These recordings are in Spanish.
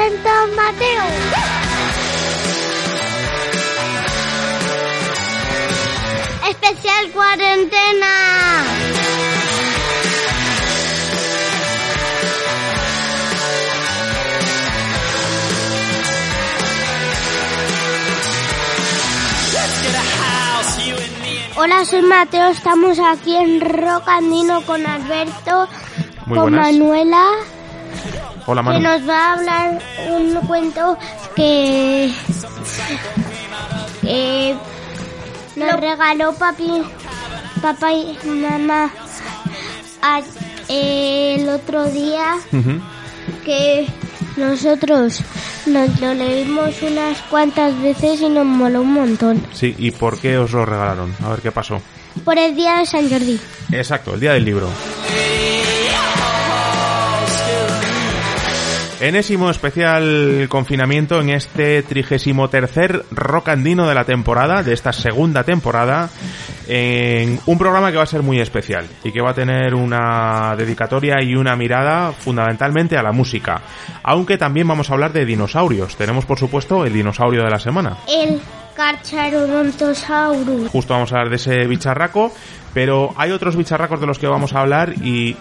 Presenta Mateo. Especial cuarentena. Hola, soy Mateo. Estamos aquí en Rock Andino con Alberto, Muy con buenas. Manuela Hola, que nos va a hablar un cuento que, que nos regaló papi, papá y mamá a- el otro día que nosotros nos lo leímos unas cuantas veces y nos moló un montón. Sí, ¿y por qué os lo regalaron? A ver qué pasó. Por el día de San Jordi. Exacto, el día del libro. Enésimo especial confinamiento en este trigésimo tercer rock andino de la temporada, de esta segunda temporada, en un programa que va a ser muy especial y que va a tener una dedicatoria y una mirada fundamentalmente a la música. Aunque también vamos a hablar de dinosaurios. Tenemos por supuesto el dinosaurio de la semana. El Carcharodontosaurus. Justo vamos a hablar de ese bicharraco, pero hay otros bicharracos de los que vamos a hablar y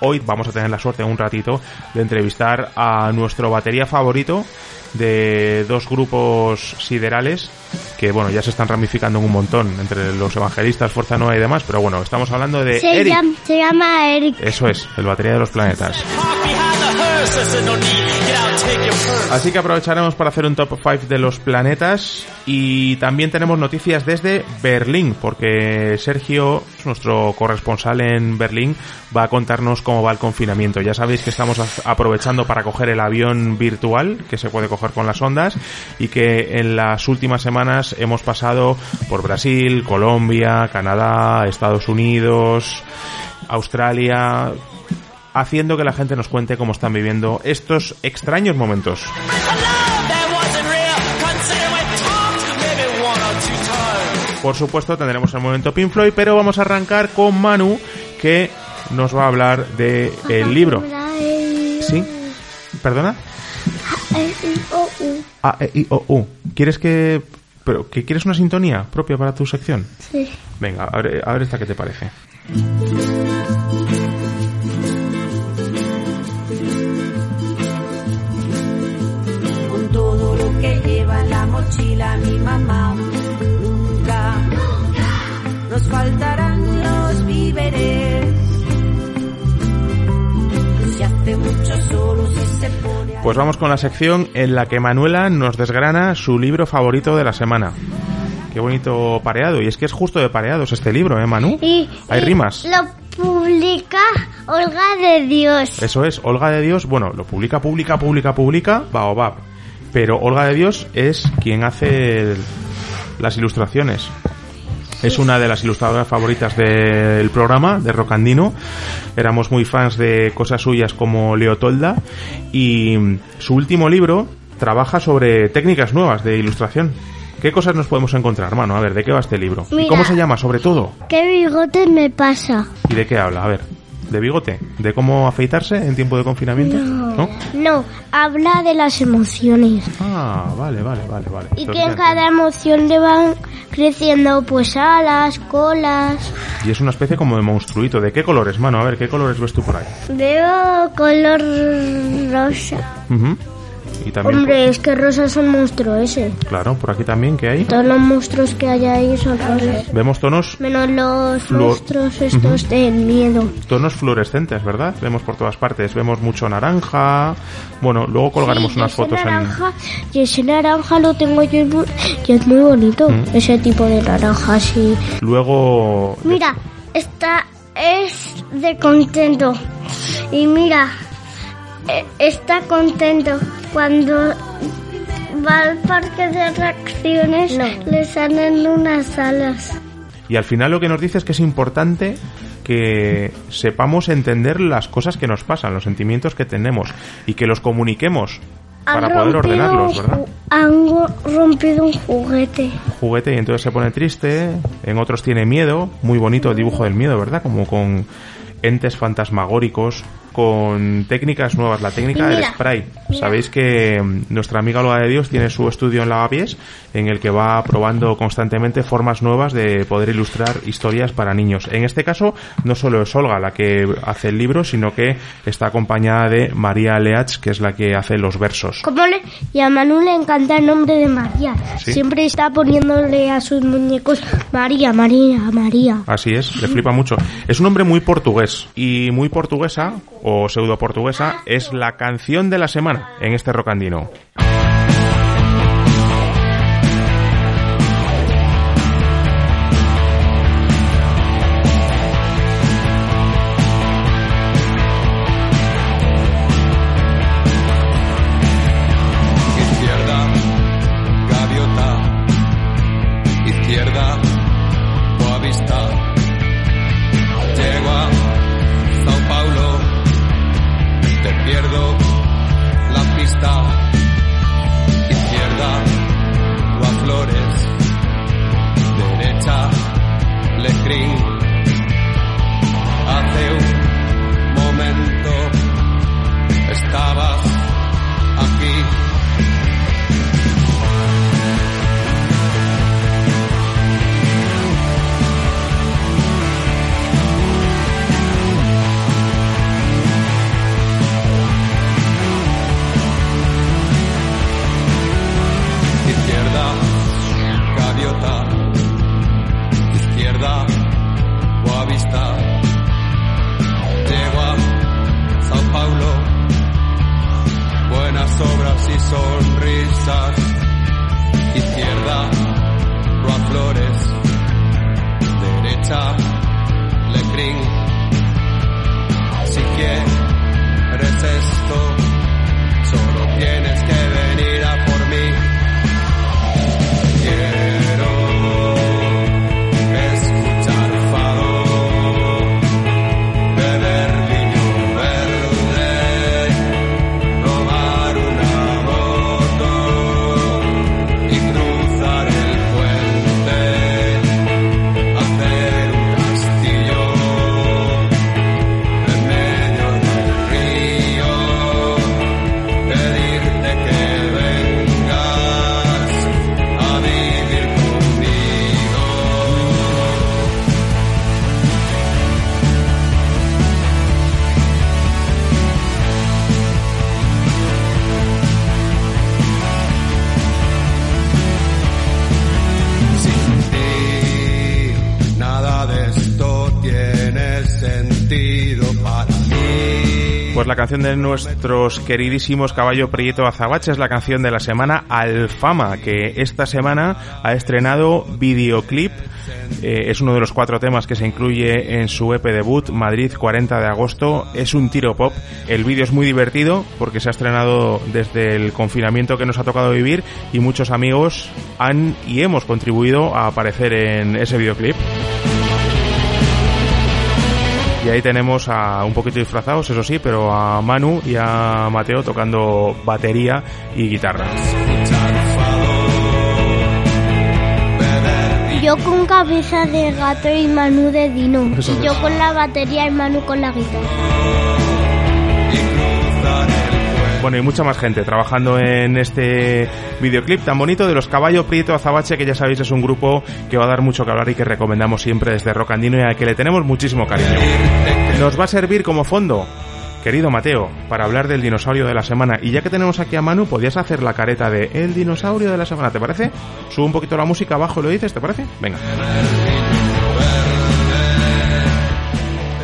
hoy vamos a tener la suerte un ratito de entrevistar a nuestro batería favorito de dos grupos siderales que bueno ya se están ramificando en un montón entre los evangelistas, Fuerza Nueva y demás, pero bueno, estamos hablando de Se, Eric. llama, se llama Eric. Eso es, el batería de los planetas. Así que aprovecharemos para hacer un top 5 de los planetas y también tenemos noticias desde Berlín, porque Sergio, nuestro corresponsal en Berlín, va a contarnos cómo va el confinamiento. Ya sabéis que estamos aprovechando para coger el avión virtual, que se puede coger con las ondas, y que en las últimas semanas hemos pasado por Brasil, Colombia, Canadá, Estados Unidos, Australia, haciendo que la gente nos cuente cómo están viviendo estos extraños momentos. Por supuesto tendremos el momento Pink Floyd, pero vamos a arrancar con Manu, que nos va a hablar de el libro. ¿Sí? ¿Perdona? A, E, I, O, U. ¿Quieres que... pero que quieres una sintonía propia para tu sección? Sí. Venga, a ver, a ver esta qué te parece. Que lleva en la mochila mi mamá. Nunca nos faltarán los víveres. Si hace mucho solo, si se pone a... Pues vamos con la sección en la que Manuela nos desgrana su libro favorito de la semana. Qué bonito pareado. Y es que es justo de pareados este libro, ¿eh, Manu? Y, Hay y rimas. Lo publica Olga de Dios. Eso es, Olga de Dios, bueno, lo publica, publica, publica, publica, Baobab. Pero Olga de Dios es quien hace las ilustraciones. Es una de las ilustradoras favoritas del programa, de Rocandino. Éramos muy fans de cosas suyas como Leotolda. Y su último libro trabaja sobre técnicas nuevas de ilustración. ¿Qué cosas nos podemos encontrar, mano? A ver, ¿de qué va este libro? ¿Y Mira. cómo se llama, sobre todo? ¿Qué bigote me pasa? ¿Y de qué habla? A ver, ¿de bigote? ¿De cómo afeitarse en tiempo de confinamiento? ¿No? No, habla de las emociones. Ah, vale, vale, vale, vale. Y Entonces que en cada emoción le van creciendo pues alas, colas. Y es una especie como de monstruito. ¿De qué colores, mano? A ver, ¿qué colores ves tú por ahí? Veo color rosa. Ujú. Y también, Hombre, es que rosa son monstruos ese. claro, por aquí también, ¿qué hay? Todos los monstruos que hay ahí son rosas. Vemos tonos, Menos los monstruos estos de miedo. tonos fluorescentes, ¿verdad? Vemos por todas partes. Vemos mucho naranja. Bueno, luego colgaremos Sí, unas ese fotos en... naranja, Y ese naranja lo tengo yo y es muy bonito. Mm. Ese tipo de naranja así. Luego... Mira, esta es de contento. Y mira, eh, está contento. Cuando va al parque de atracciones le salen unas alas. Y al final lo que nos dice es que es importante que sepamos entender las cosas que nos pasan, los sentimientos que tenemos y que los comuniquemos para Han poder ordenarlos, ¿verdad? Han rompido un juguete. juguete y entonces se pone triste, en otros tiene miedo, muy bonito el dibujo del miedo, ¿verdad? Como con entes fantasmagóricos, con técnicas nuevas, la técnica del spray. mira. Sabéis que mm, nuestra amiga Olga de Dios tiene su estudio en Lavapiés en el que va probando constantemente formas nuevas de poder ilustrar historias para niños. En este caso, no solo es Olga la que hace el libro, sino que está acompañada de María Leach, que es la que hace los versos. ¿Cómo le? Y a Manu le encanta el nombre de María. ¿Sí? Siempre está poniéndole a sus muñecos María, María, María. Así es, le flipa mucho. Es un hombre muy portugués y muy portuguesa o pseudo portuguesa es la canción de la semana en este rocandino. Sonrisas. Izquierda, Rua Flores. Derecha, Lecrín. Si quieres la canción de nuestros queridísimos Caballo Prieto Azabache es la canción de la semana Alfama, que esta semana ha estrenado videoclip. Eh, es uno de los cuatro temas que se incluye en su EP debut, Madrid 40 de agosto. Es un tiro pop. El vídeo es muy divertido porque se ha estrenado desde el confinamiento que nos ha tocado vivir y muchos amigos han y hemos contribuido a aparecer en ese videoclip. Y ahí tenemos a un poquito disfrazados, eso sí, pero a Manu y a Mateo tocando batería y guitarra. Yo con cabeza de gato y Manu de Dino. Eso y yo es. con la batería y Manu con la guitarra. Bueno, y mucha más gente trabajando en este videoclip tan bonito de los Caballo Prieto Azabache, que ya sabéis es un grupo que va a dar mucho que hablar y que recomendamos siempre desde Rocandino y al que le tenemos muchísimo cariño. Nos va a servir como fondo, querido Mateo, para hablar del dinosaurio de la semana. Y ya que tenemos aquí a Manu, podías hacer la careta de El dinosaurio de la semana, ¿te parece? Sube un poquito la música abajo y lo dices, ¿te parece? Venga.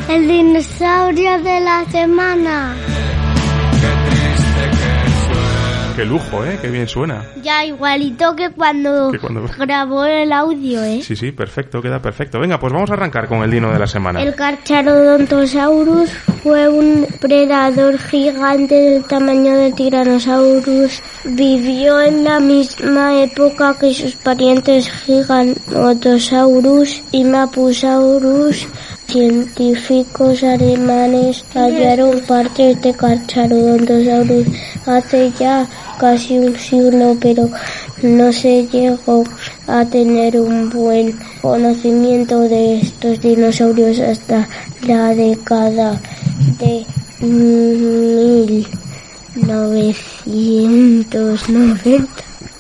El dinosaurio de la semana. Qué lujo, ¿eh? Qué bien suena. Ya, igualito que cuando, Que cuando- grabó el audio, ¿eh? Sí, sí, perfecto, queda perfecto. Venga, pues vamos a arrancar con el dino de la semana. El Carcharodontosaurus fue un predador gigante del tamaño del Tyrannosaurus. Vivió en la misma época que sus parientes Giganotosaurus y Mapusaurus. Científicos alemanes hallaron partes de Carcharodontosaurus hace ya casi un siglo, pero no se llegó a tener un buen conocimiento de estos dinosaurios hasta la década de 1990.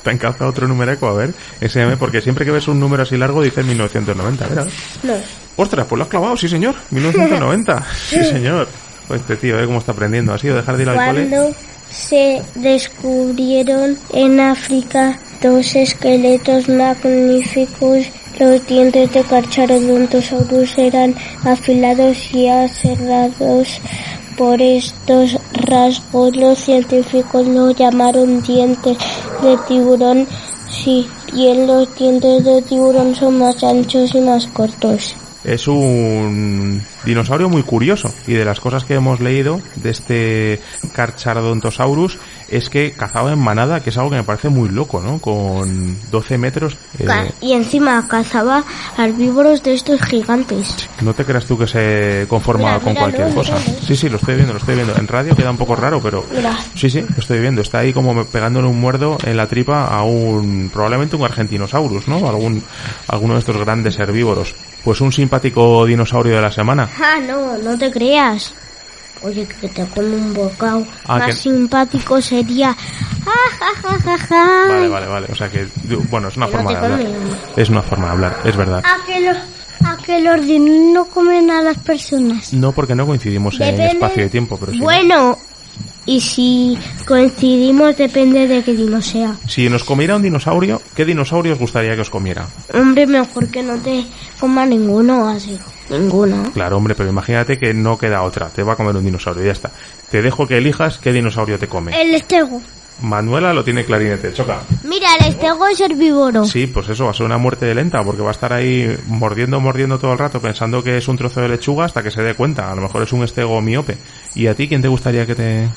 Te encanta otro numereco, a ver, SM, porque siempre que ves un número así largo dice 1990, ¿verdad? No. Ostras, pues lo has clavado, sí señor, 1990. Sí señor. Pues este tío, ¿eh? Cómo está aprendiendo. Ha sido dejar de ir al cole. Cuando se descubrieron en África dos esqueletos magníficos, los dientes de Carcharodontosaurus eran afilados y aserrados. Por estos rasgos los científicos lo llamaron dientes de tiburón. Si bien los dientes de tiburón son más anchos y más cortos. Es un dinosaurio muy curioso y de las cosas que hemos leído de este Carcharodontosaurus es que cazaba en manada, que es algo que me parece muy loco, ¿no? Con 12 metros. eh, Y encima cazaba herbívoros de estos gigantes. no te creas tú que se conforma Mira, con cualquier cosa. Sí, sí, lo estoy viendo, lo estoy viendo. En radio queda un poco raro, pero sí, sí, lo estoy viendo. Está ahí como pegándole un muerdo en la tripa a un, probablemente un argentinosaurus, ¿no? Algún, alguno de estos grandes herbívoros. Pues un simpático dinosaurio de la semana. Ah, no, no te creas. Oye, que te come un bocado. Ah, Más que- simpático sería. Ah. Vale, vale, vale. O sea que, bueno, es una Que no forma de te hablar. come. Es una forma de hablar, es verdad. A que los, a que los dinos no comen a las personas. No porque no coincidimos en Depende- espacio y tiempo, pero sí. Bueno, y si coincidimos depende de qué dino sea. Si nos comiera un dinosaurio, ¿qué dinosaurio os gustaría que os comiera? Hombre, mejor que no te coma ninguno así. Ninguno. Claro, hombre, pero imagínate que no queda otra. Te va a comer un dinosaurio, ya está. Te dejo que elijas qué dinosaurio te come. El estego. Manuela lo tiene clarinete, choca. Mira, el estego es herbívoro. Sí, pues eso va a ser una muerte lenta, porque va a estar ahí mordiendo, mordiendo todo el rato, pensando que es un trozo de lechuga hasta que se dé cuenta. A lo mejor es un estego miope. ¿Y a ti quién te gustaría que te...?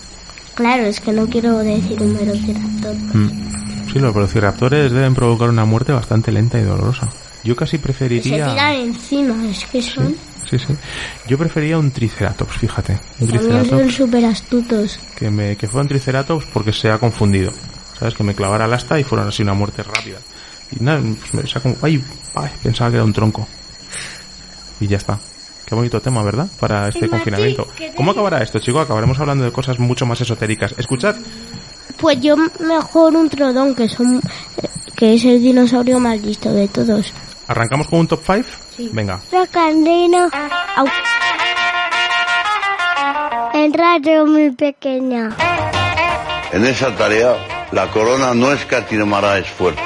Claro, es que no quiero decir un velociraptor. Mm. Sí, los velociraptores deben provocar una muerte bastante lenta y dolorosa. Yo casi Se preferiría... tiran encima, es que son. Sí, sí. Yo preferiría un triceratops, fíjate. Un También son triceratops súper astutos. que, me, que fuera un triceratops porque se ha confundido. ¿Sabes? Que me clavara el asta y fueron así una muerte rápida. Y nada, pues me sacó... ¡Ay! ¡Ay! Pensaba que era un tronco. Y ya está. Qué bonito tema, ¿verdad? Para este confinamiento. ¿qué te- ¿Cómo acabará esto, chico? Acabaremos hablando de cosas mucho más esotéricas. Escuchad. Pues yo mejor un trodón, que son que es el dinosaurio más listo de todos. ¿Arrancamos con un top 5? Sí. Venga. Racandino. Au. En radio muy pequeña. En esa tarea, la corona no escatimará esfuerzos.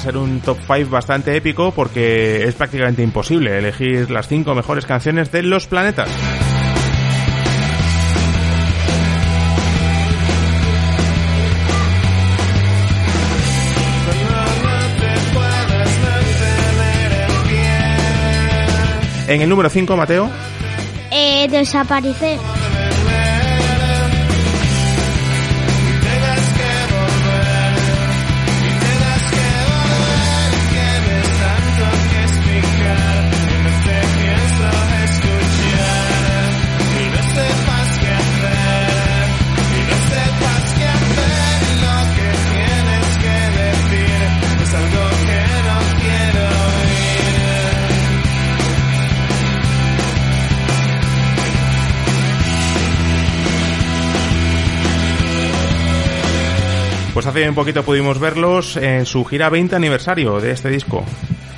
Ser un top 5 bastante épico porque es prácticamente imposible elegir las 5 mejores canciones de los planetas. En el número 5, Mateo, Eh, desaparecer. Hace un poquito pudimos verlos en su gira 20 aniversario de este disco.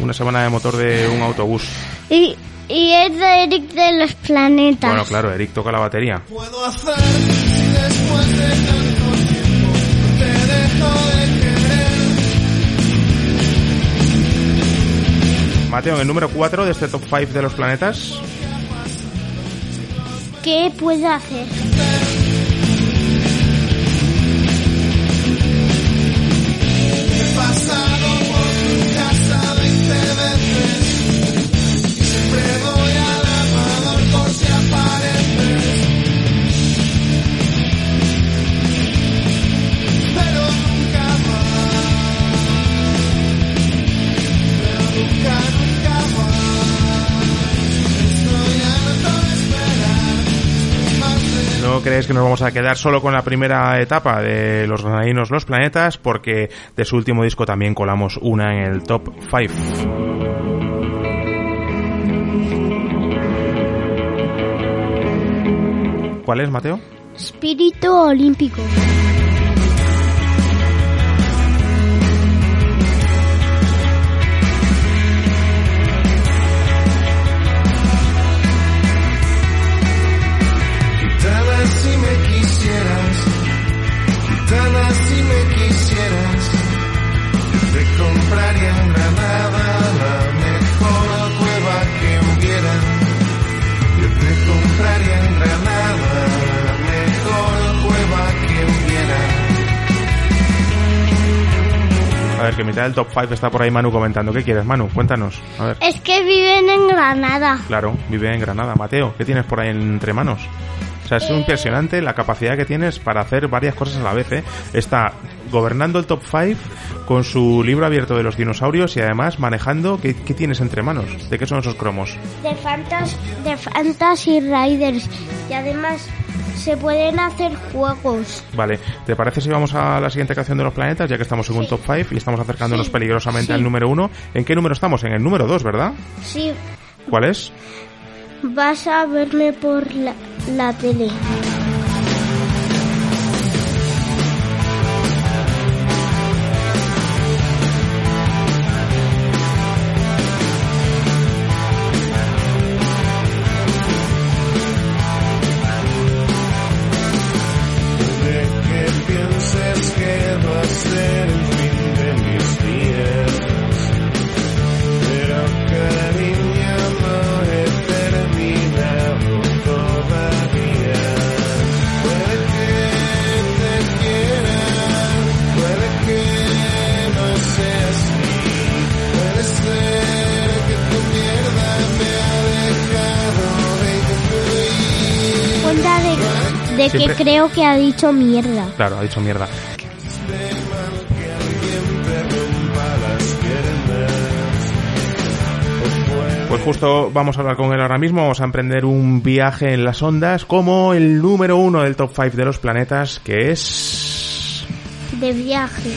Una semana de motor de un autobús. Y, y es de Eric de los planetas. Bueno, claro, Eric toca la batería. puedo hacer si después de tanto tiempo te dejo de querer? Mateo, en el número 4 de este top 5 de los planetas. ¿Qué puedo hacer? ¿No crees que nos vamos a quedar solo con la primera etapa de los granadinos Los Planetas? Porque de su último disco también colamos una en el top 5. ¿Cuál es, Mateo? Espíritu olímpico. A ver, que mitad del top 5 está por ahí Manu comentando. ¿Qué quieres, Manu? Cuéntanos. A ver. Es que viven en Granada. Claro, vive en Granada. Mateo, ¿qué tienes por ahí entre manos? O sea, es impresionante la capacidad que tienes para hacer varias cosas a la vez, ¿eh? Está gobernando el top 5 con su libro abierto de los dinosaurios y además manejando... ¿Qué, qué tienes entre manos? ¿De qué son esos cromos? De, Fantas de Fantasy Riders. Y además se pueden hacer juegos. Vale, ¿te parece si vamos a la siguiente canción de los planetas? Ya que estamos en un top 5 y estamos acercándonos Sí. peligrosamente Sí. al número 1. ¿En qué número estamos? En el número 2, ¿verdad? Sí, ¿Cuál es? vas a verme por la, la tele. De Siempre- que creo que ha dicho mierda. Claro, ha dicho mierda. Pues justo vamos a hablar con él ahora mismo, vamos a emprender un viaje en las ondas como el número uno del top 5 de los planetas, que es... De viaje.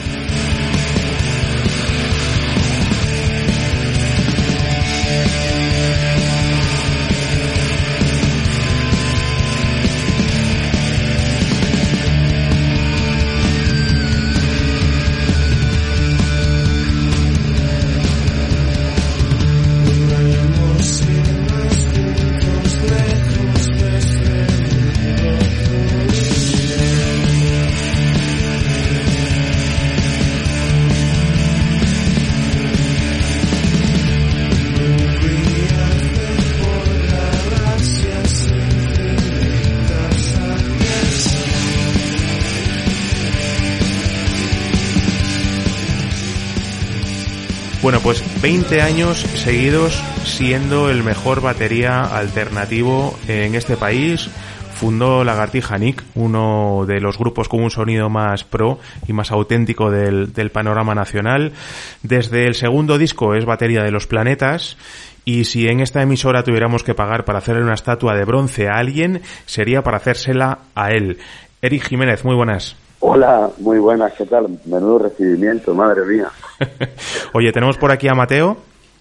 Bueno, pues 20 años seguidos siendo el mejor batería alternativo en este país. Fundó Lagartija Nick, uno de los grupos con un sonido más pro y más auténtico del, del panorama nacional. Desde el segundo disco es Batería de los Planetas y si en esta emisora tuviéramos que pagar para hacerle una estatua de bronce a alguien, sería para hacérsela a él. Eric Jiménez, muy buenas. Hola, muy buenas, ¿qué tal? Menudo recibimiento, madre mía. Oye, tenemos por aquí a Mateo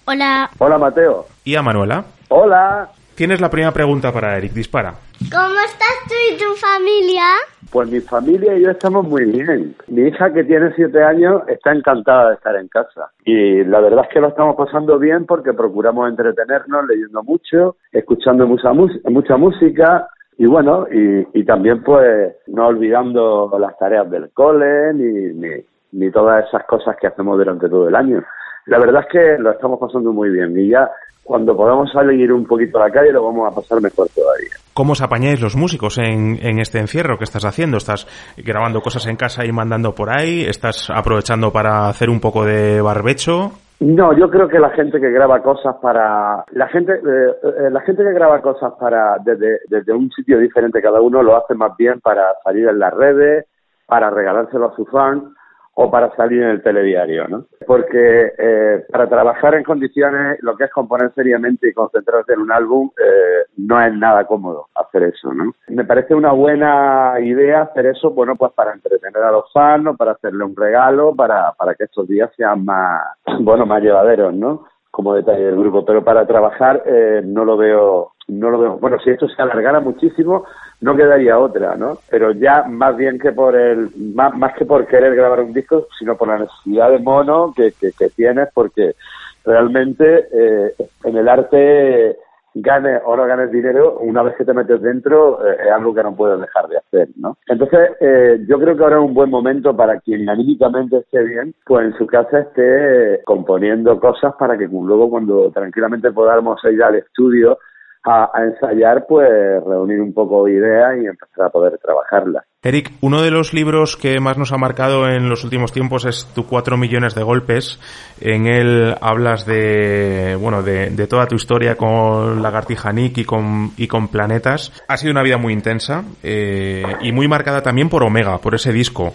Hola, Hola, Mateo. y a Manuela. Hola. Tienes la primera pregunta para Eric, dispara. ¿Cómo estás tú y tu familia? Pues mi familia y yo estamos muy bien. Mi hija que tiene siete años está encantada de estar en casa. Y la verdad es que lo estamos pasando bien porque procuramos entretenernos leyendo mucho, escuchando mucha, mucha música y bueno, y, y también pues no olvidando las tareas del cole ni, ni, ni todas esas cosas que hacemos durante todo el año. La verdad es que lo estamos pasando muy bien y ya cuando podamos salir un poquito a la calle lo vamos a pasar mejor todavía. ¿Cómo os apañáis los músicos en, en este encierro? ¿Qué estás haciendo? ¿Estás grabando cosas en casa y mandando por ahí? ¿Estás aprovechando para hacer un poco de barbecho? No, yo creo que la gente que graba cosas para la gente eh, eh, la gente que graba cosas para desde, desde un sitio diferente cada uno lo hace más bien para salir en las redes, para regalárselo a su fan o para salir en el telediario, ¿no? Porque eh, para trabajar en condiciones, lo que es componer seriamente y concentrarse en un álbum, eh, no es nada cómodo hacer eso, ¿no? Me parece una buena idea hacer eso, bueno, pues para entretener a los fans, para hacerle un regalo, para, para que estos días sean más, bueno, más llevaderos, ¿no? Como detalle del grupo, pero para trabajar eh, no lo veo, no lo veo. Bueno, si esto se alargara muchísimo, no quedaría otra, ¿no? Pero ya más bien que por el, más, más que por querer grabar un disco, sino por la necesidad de mono que, que, que tienes, porque realmente eh, en el arte ganes o no ganes dinero, una vez que te metes dentro, eh, es algo que no puedes dejar de hacer, ¿no? Entonces, eh, yo creo que ahora es un buen momento para quien anímicamente esté bien, pues en su casa esté componiendo cosas para que luego cuando tranquilamente podamos ir al estudio a, a ensayar, pues reunir un poco ideas y empezar a poder trabajarlas. Eric, uno de los libros que más nos ha marcado en los últimos tiempos es Tu cuatro millones de golpes. En él hablas de, bueno, de, de toda tu historia con Lagartija Nick y con, y con Planetas. Ha sido una vida muy intensa eh, y muy marcada también por Omega, por ese disco.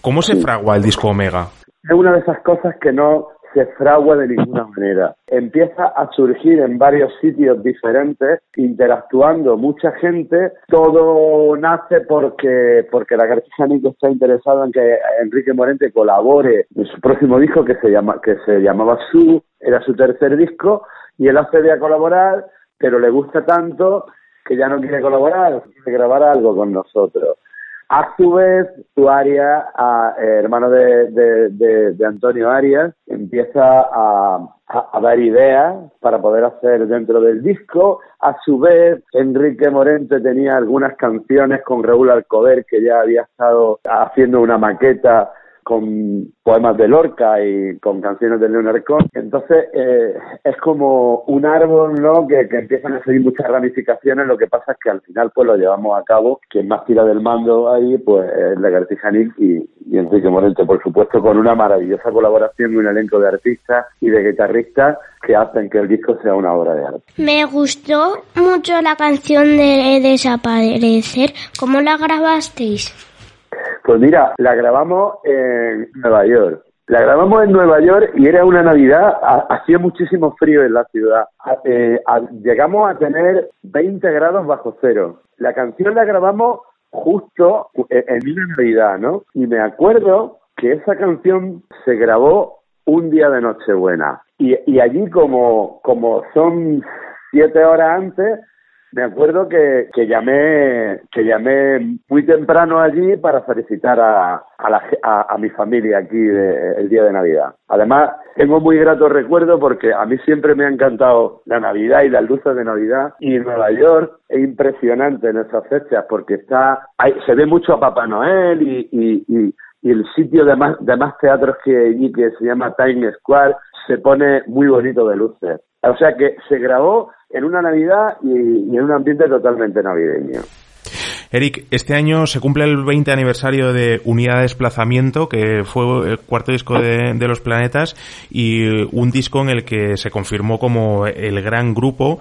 ¿Cómo se fragua el disco Omega? Es una de esas cosas que no se fragua de ninguna manera. Empieza a surgir en varios sitios diferentes, interactuando mucha gente. Todo nace porque, porque la García Nico está interesado en que Enrique Morente colabore en su próximo disco que se llama, que se llamaba Su, era su tercer disco, y él accede a colaborar, pero le gusta tanto que ya no quiere colaborar, quiere grabar algo con nosotros. A su vez, su Arias, a, eh, hermano de, de, de, Antonio Arias, empieza a, a, a, dar ideas para poder hacer dentro del disco. A su vez, Enrique Morente tenía algunas canciones con Raúl Alcover, que ya había estado haciendo una maqueta con poemas de Lorca y con canciones de Leonard Cohen. Entonces, eh, es como un árbol, ¿no?, que, que, empiezan a seguir muchas ramificaciones. Lo que pasa es que al final, pues lo llevamos a cabo. Quien más tira del mando ahí, pues es Lagartija Nick y, y Enrique Morente, por supuesto, con una maravillosa colaboración y un elenco de artistas y de guitarristas que hacen que el disco sea una obra de arte. Me gustó mucho la canción de Desaparecer. ¿Cómo la grabasteis? Pues mira, la grabamos en Nueva York. La grabamos en Nueva York y era una Navidad, hacía muchísimo frío en la ciudad. Eh, a, llegamos a tener 20 grados bajo cero. La canción la grabamos justo en una Navidad, ¿no? Y me acuerdo que esa canción se grabó un día de Nochebuena. Y, y allí como, como son siete horas antes, me acuerdo que, que llamé que llamé muy temprano allí para felicitar a, a, la, mi familia aquí de, el día de Navidad. Además, tengo muy grato recuerdo porque a mí siempre me ha encantado la Navidad y las luces de Navidad. Y Nueva York es impresionante en esas fechas porque está hay, se ve mucho a Papá Noel y, y, y, y el sitio de más, de más teatros que allí, que se llama Times Square, se pone muy bonito de luces. O sea que se grabó en una Navidad y, en un ambiente totalmente navideño. Eric, este año se cumple el 20 aniversario de Unidad de Desplazamiento, que fue el cuarto disco de, Los Planetas y un disco en el que se confirmó como el gran grupo.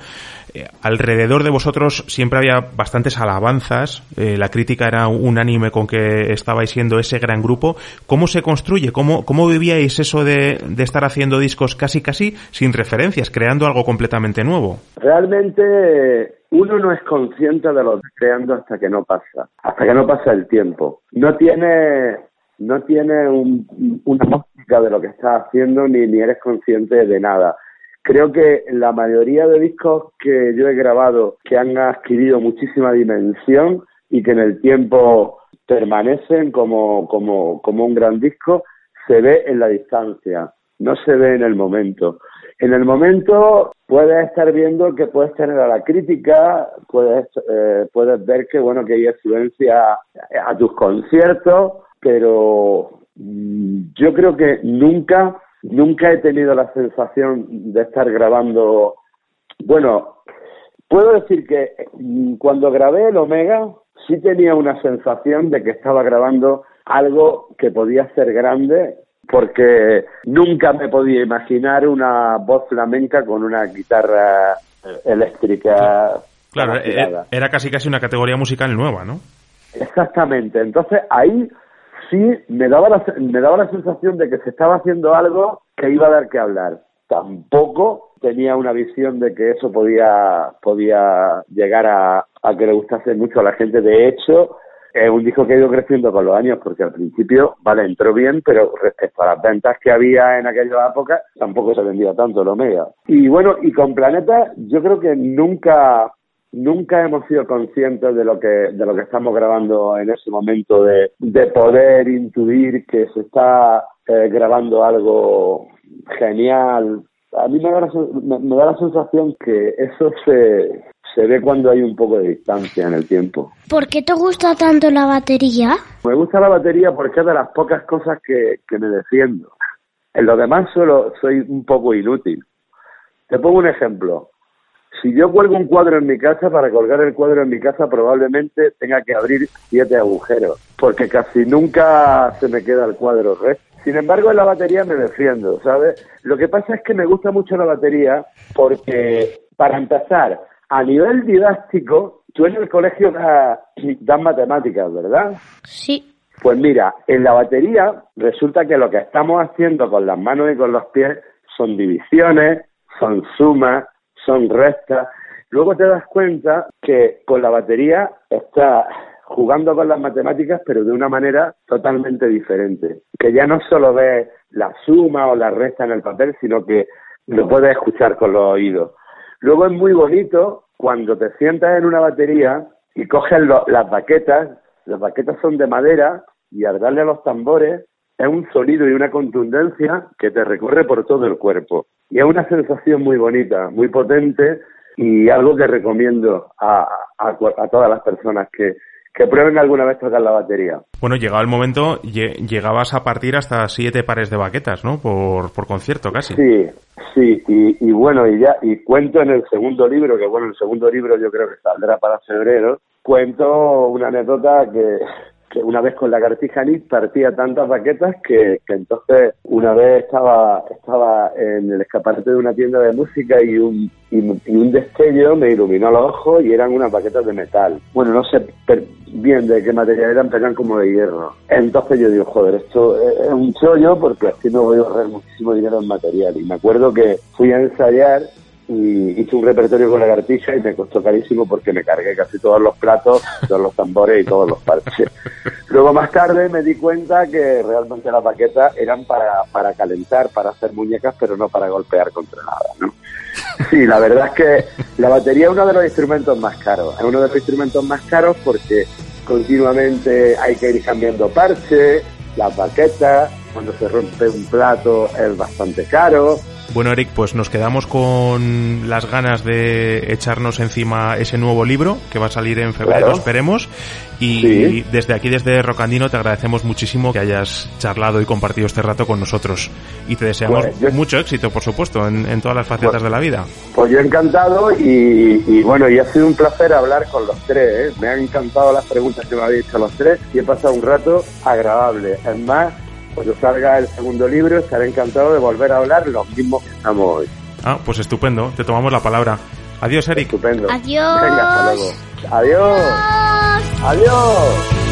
Eh, alrededor de vosotros siempre había bastantes alabanzas, eh, la crítica era unánime con que estabais siendo ese gran grupo. ¿Cómo se construye? ¿Cómo, cómo vivíais eso de, de estar haciendo discos casi casi sin referencias, creando algo completamente nuevo? Realmente uno no es consciente de lo que está creando hasta que no pasa, hasta que no pasa el tiempo. No tiene, no tiene un, una música de lo que estás haciendo ni, ni eres consciente de nada. Creo que la mayoría de discos que yo he grabado que han adquirido muchísima dimensión y que en el tiempo permanecen como, como, como un gran disco, se ve en la distancia, no se ve en el momento. En el momento puedes estar viendo que puedes tener a la crítica, puedes, eh, puedes ver que bueno que hay influencia a tus conciertos, pero mm, yo creo que nunca, nunca he tenido la sensación de estar grabando. Bueno, puedo decir que mm, cuando grabé el Omega sí tenía una sensación de que estaba grabando algo que podía ser grande porque nunca me podía imaginar una voz flamenca con una guitarra eléctrica. Claro, eh, era casi casi una categoría musical nueva, ¿no? Exactamente. Entonces ahí sí me daba la, me daba la sensación de que se estaba haciendo algo que iba a dar que hablar. Tampoco tenía una visión de que eso podía podía llegar a, a que le gustase mucho a la gente. De hecho, es un disco que ha ido creciendo con los años porque al principio, vale, entró bien, pero respecto a las ventas que había en aquella época, tampoco se vendía tanto el Omega. Y bueno, y con Planeta yo creo que nunca nunca hemos sido conscientes de lo que de lo que estamos grabando en ese momento de, de poder intuir que se está eh, grabando algo genial a mí me da, la, me da la sensación que eso se, se ve cuando hay un poco de distancia en el tiempo. ¿Por qué te gusta tanto la batería? Me gusta la batería porque es de las pocas cosas que, que me defiendo. En lo demás solo soy un poco inútil. Te pongo un ejemplo. Si yo cuelgo un cuadro en mi casa, para colgar el cuadro en mi casa probablemente tenga que abrir siete agujeros, porque casi nunca se me queda el cuadro recto. Sin embargo, en la batería me defiendo, ¿sabes? Lo que pasa es que me gusta mucho la batería porque, para empezar, a nivel didáctico, tú en el colegio das, matemáticas, ¿verdad? Sí. Pues mira, en la batería resulta que lo que estamos haciendo con las manos y con los pies son divisiones, son sumas, son restas. Luego te das cuenta que con la batería está jugando con las matemáticas, pero de una manera totalmente diferente. Que ya no solo ves la suma o la resta en el papel, sino que lo puedes escuchar con los oídos. Luego es muy bonito cuando te sientas en una batería y coges las baquetas, las baquetas son de madera y al darle a los tambores es un sonido y una contundencia que te recorre por todo el cuerpo. Y es una sensación muy bonita, muy potente y algo que recomiendo a, a todas las personas que, que prueben alguna vez tocar la batería. Bueno, llegado el momento, llegabas a partir hasta siete pares de baquetas, ¿no? Por, por concierto, casi. Sí, sí, y, y, bueno, y ya, y cuento en el segundo libro, que bueno, el segundo libro yo creo que saldrá para febrero, cuento una anécdota que que una vez con la cartija Nit partía tantas baquetas que, que, entonces una vez estaba estaba en el escaparate de una tienda de música y un y, un destello me iluminó los ojos y eran unas baquetas de metal. Bueno, no sé bien de qué material eran, pero eran como de hierro. Entonces yo digo, joder, esto es un chollo porque así no voy a ahorrar muchísimo dinero en material. Y me acuerdo que fui a ensayar y hice un repertorio con la cartija y me costó carísimo porque me cargué casi todos los platos, todos los tambores y todos los parches. Luego más tarde me di cuenta que realmente las baquetas eran para, para calentar, para hacer muñecas, pero no para golpear contra nada, ¿no? Sí, la verdad es que la batería es uno de los instrumentos más caros. Es uno de los instrumentos más caros porque continuamente hay que ir cambiando parches, las baquetas, cuando se rompe un plato es bastante caro bueno, Eric, pues nos quedamos con las ganas de echarnos encima ese nuevo libro que va a salir en febrero, esperemos. Y desde aquí, desde Rocandino, te agradecemos muchísimo que hayas charlado y compartido este rato con nosotros. Y te deseamos mucho éxito, por supuesto, en, todas las facetas pues de la vida. Pues yo encantado y, bueno, y ha sido un placer hablar con los tres. ¿eh? Me han encantado las preguntas que me habéis hecho los tres y he pasado un rato agradable. Es más, cuando salga el segundo libro estaré encantado de volver a hablar lo mismo que estamos hoy. Ah, pues estupendo, te tomamos la palabra. Adiós, Eric. Estupendo. Adiós. Venga, hasta luego. Adiós. Adiós.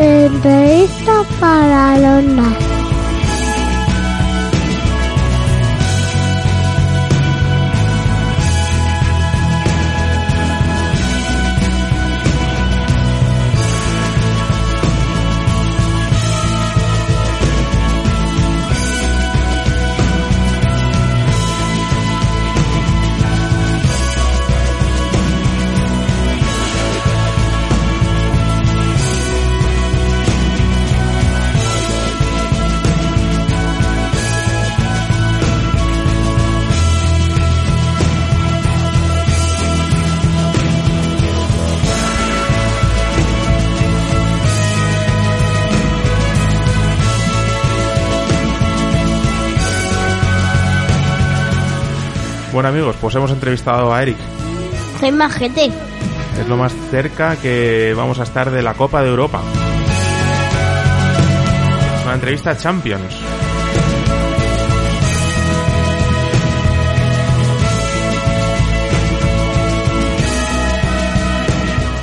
Entrevista para Londra. Bueno amigos, pues hemos entrevistado a Eric. Soy más gente. Es lo más cerca que vamos a estar de la Copa de Europa. Es una entrevista Champions.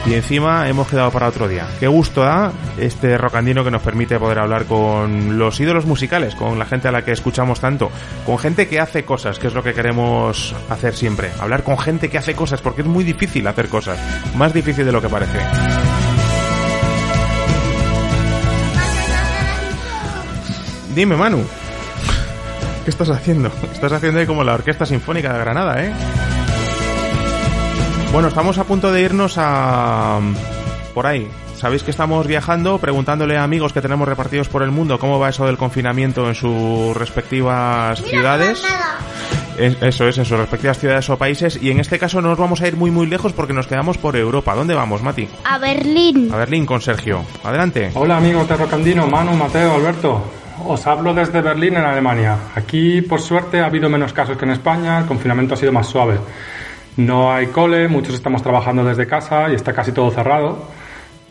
Y encima hemos quedado para otro día. Qué gusto da este rocandino que nos permite poder hablar con los ídolos musicales, con la gente a la que escuchamos tanto, con gente que hace cosas, que es lo que queremos hacer siempre. Hablar con gente que hace cosas, porque es muy difícil hacer cosas. Más difícil de lo que parece. Dime, Manu. ¿Qué estás haciendo? Estás haciendo ahí como la Orquesta Sinfónica de Granada, ¿eh? Bueno, estamos a punto de irnos a... por ahí. Sabéis que estamos viajando, preguntándole a amigos que tenemos repartidos por el mundo cómo va eso del confinamiento en sus respectivas ciudades. Es- Eso es, en sus respectivas ciudades o países. Y en este caso no nos vamos a ir muy muy lejos porque nos quedamos por Europa. ¿Dónde vamos, Mati? A Berlín. A Berlín con Sergio. Adelante. Hola amigos de Rocandino, Manu, Mateo, Alberto. Os hablo desde Berlín, en Alemania. Aquí, por suerte, ha habido menos casos que en España, el confinamiento ha sido más suave. No hay cole, muchos estamos trabajando desde casa y está casi todo cerrado.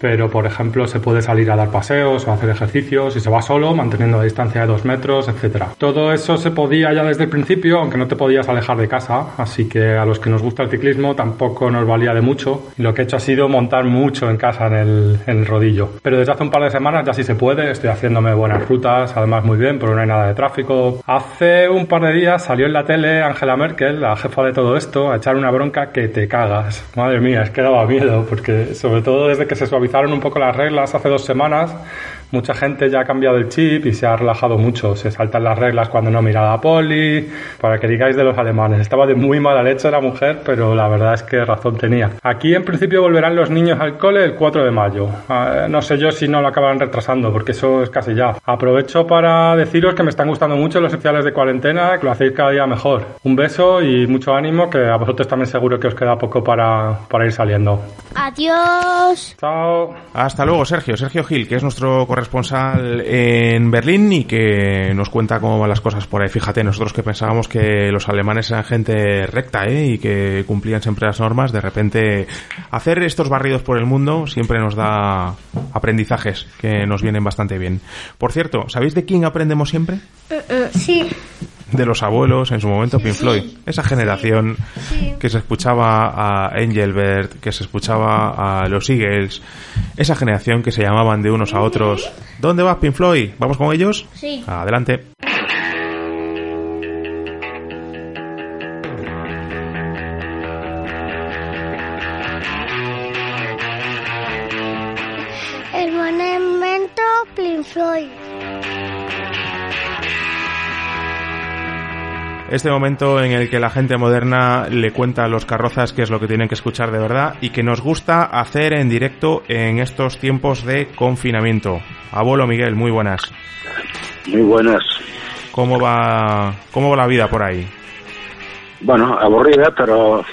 Pero, por ejemplo, se puede salir a dar paseos o hacer ejercicios y se va solo, manteniendo la distancia de dos metros, etcétera. Todo eso se podía ya desde el principio, aunque no te podías alejar de casa. Así que a los que nos gusta el ciclismo tampoco nos valía de mucho. Y lo que he hecho ha sido montar mucho en casa en el, en el rodillo. Pero desde hace un par de semanas ya sí se puede. Estoy haciéndome buenas rutas, además muy bien, pero no hay nada de tráfico. Hace un par de días salió en la tele Angela Merkel, la jefa de todo esto, a echar una bronca que te cagas. Madre mía, es que daba miedo, porque sobre todo desde que se suavizaron un poco las reglas hace dos semanas, mucha gente ya ha cambiado el chip y se ha relajado mucho. Se saltan las reglas cuando no mira a la poli, para que digáis de los alemanes. Estaba de muy mala leche la mujer, pero la verdad es que razón tenía. Aquí en principio volverán los niños al cole el 4 de mayo. Ah, no sé yo si no lo acaban retrasando, porque eso es casi ya. Aprovecho para deciros que me están gustando mucho los especiales de cuarentena, que lo hacéis cada día mejor. Un beso y mucho ánimo, que a vosotros también seguro que os queda poco para, para ir saliendo. Adiós. Chao. Hasta luego, Sergio. Sergio Gil, que es nuestro corresponsal en Berlín y que nos cuenta cómo van las cosas por ahí. Fíjate, nosotros que pensábamos que los alemanes eran gente recta ¿eh? y que cumplían siempre las normas, de repente hacer estos barridos por el mundo siempre nos da aprendizajes que nos vienen bastante bien. Por cierto, ¿sabéis de quién aprendemos siempre? Sí. De los abuelos, en su momento Pink Floyd. Esa generación que se escuchaba a Engelbert, que se escuchaba a los Eagles, esa generación que se llamaban de unos a otros. ¿Dónde vas, Pink Floyd? ¿Vamos con ellos? Sí. Adelante. Este momento en el que la gente moderna le cuenta a los carrozas qué es lo que tienen que escuchar de verdad y que nos gusta hacer en directo en estos tiempos de confinamiento. Abuelo Miguel, muy buenas. Muy buenas. ¿Cómo va, cómo va la vida por ahí? Bueno, aburrida, pero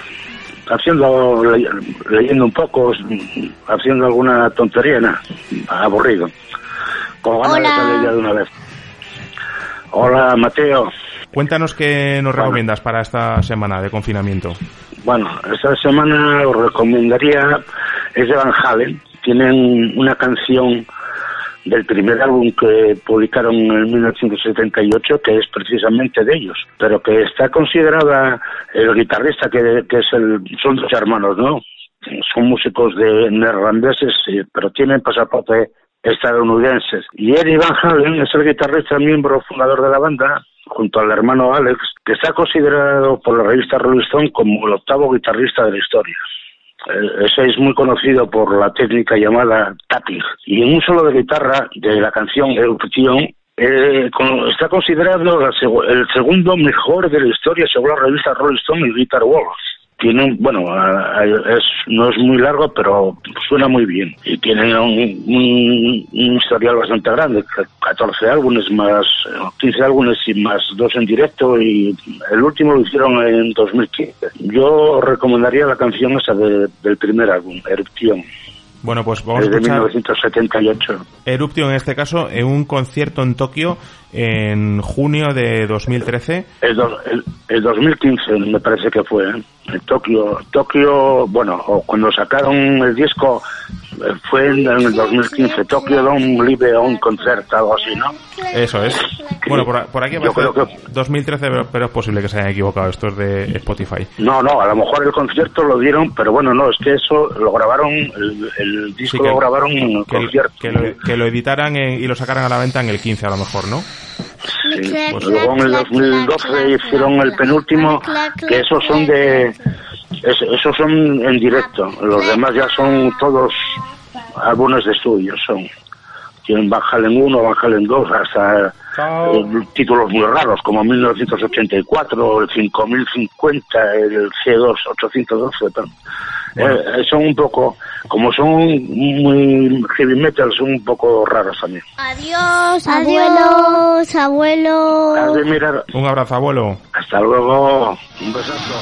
haciendo, le- leyendo un poco, haciendo alguna tontería, nada. Aburrido. Con ganas de Hola. salir ya de una vez. Hola, Mateo. Cuéntanos qué nos recomiendas para esta semana de confinamiento. Bueno, esta semana os recomendaría, es de Van Halen. Tienen una canción del primer álbum que publicaron en 1978, que es precisamente de ellos, pero que está considerada el guitarrista, que, que es el, son dos hermanos, ¿no? Son músicos de neerlandeses, pero tienen pasaporte estadounidenses. Y Eddie Van Halen es el guitarrista, miembro fundador de la banda, junto al hermano Alex, que está considerado por la revista Rolling Stone como el octavo guitarrista de la historia. Eh, Ese es muy conocido por la técnica llamada tapping. Y en un solo de guitarra de la canción Erupción eh, está considerado el segundo mejor de la historia según la revista Rolling Stone y Guitar World. Tiene, bueno, es, no es muy largo, pero suena muy bien. Y tiene un, un- un historial bastante grande, ca- 14 álbumes más, eh, 15 álbumes y más dos en directo, y el último lo hicieron en 2015. Yo recomendaría la canción esa de- del primer álbum, Erupción. Bueno, pues vamos a desde escuchar 1978. Eruption en este caso en un concierto en Tokio en junio de 2013. El, do- el, el 2015 me parece que fue, ¿eh? En Tokio, Tokio, bueno, cuando sacaron el disco eh, fue en, el 2015, Tokio Dome Live On Concert, algo así, ¿no? Eso es. Bueno, por, por aquí Yo creo que- 2013, pero, pero es posible que se hayan equivocado estos de Spotify. No, no, a lo mejor el concierto lo dieron, pero bueno, no, es que eso lo grabaron, el, el disco Sí, que- lo grabaron en el Que, concierto. que lo, que lo editaran en- y lo sacaran a la venta en el 15 a lo mejor, ¿no? Sí, pues luego en el 2012 hicieron el penúltimo, que esos son de, es- esos son en directo, los demás ya son todos álbumes de estudio, son. Tienen Van Halen 1, Van Halen 2, hasta eh, títulos muy raros como 1984, el 5050, el C2 812, pero, eh, son un poco, como son muy heavy metal, son un poco raros también. Adiós, adiós, abuelo. Mirar, Un abrazo, abuelo. hasta luego, un besazo.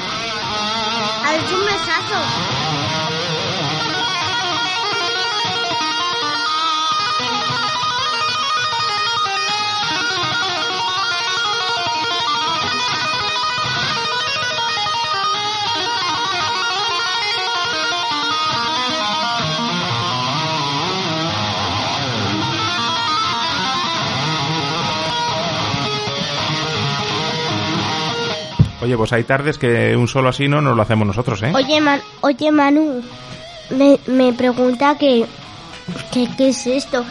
Adiós, un besazo. Oye, pues hay tardes que un solo así no nos lo hacemos nosotros, ¿eh? Oye, Man- oye Manu, me, me pregunta que, que qué es esto,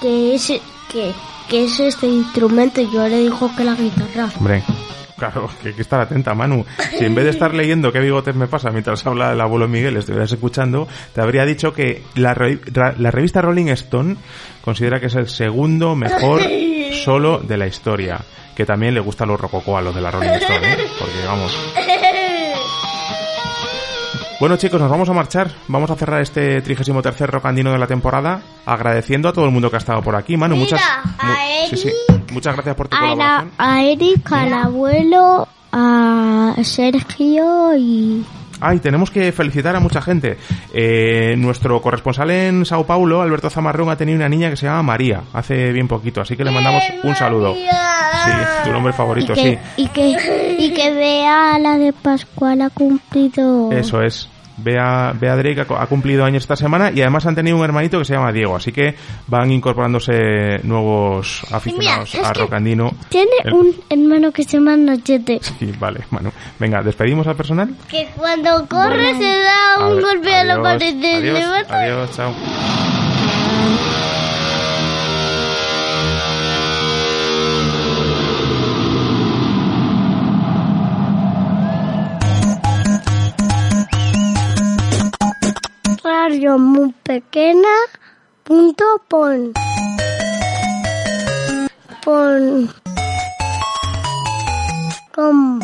que es, que, que es este instrumento. Yo le digo que la guitarra. Hombre, claro, que hay que estar atenta, Manu. Si en vez de estar leyendo qué bigotes me pasa mientras habla el abuelo Miguel, estuvieras escuchando, te habría dicho que la, la revista Rolling Stone considera que es el segundo mejor solo de la historia. Que también le gustan los rococó a los de la Rolling Stone, ¿eh? Porque vamos. Bueno chicos, nos vamos a marchar. Vamos a cerrar este 33 rocandino de la temporada agradeciendo a todo el mundo que ha estado por aquí. Manu, muchas, mu- sí, sí. muchas gracias por tu A, la, colaboración. a Eric, al abuelo, a Sergio y... Ah, y tenemos que felicitar a mucha gente. Eh, nuestro corresponsal en Sao Paulo, Alberto Zamarrón, ha tenido una niña que se llama María, hace bien poquito, así que le mandamos un saludo. Sí, tu nombre favorito, y que, sí. y que y que vea la de Pascual ha cumplido Eso es. Bea, Bea Drake ha cu- ha cumplido años esta semana y además han tenido un hermanito que se llama Diego, así que van incorporándose nuevos aficionados Mira, a Rocandino. tiene El- un hermano que se llama Nochete Sí, vale, Manu. Venga, despedimos al personal. que cuando corre se da un Ade- golpe a la adiós, pared de adiós, adiós, chao. Radio muy pequeña punto pon. Pon. Com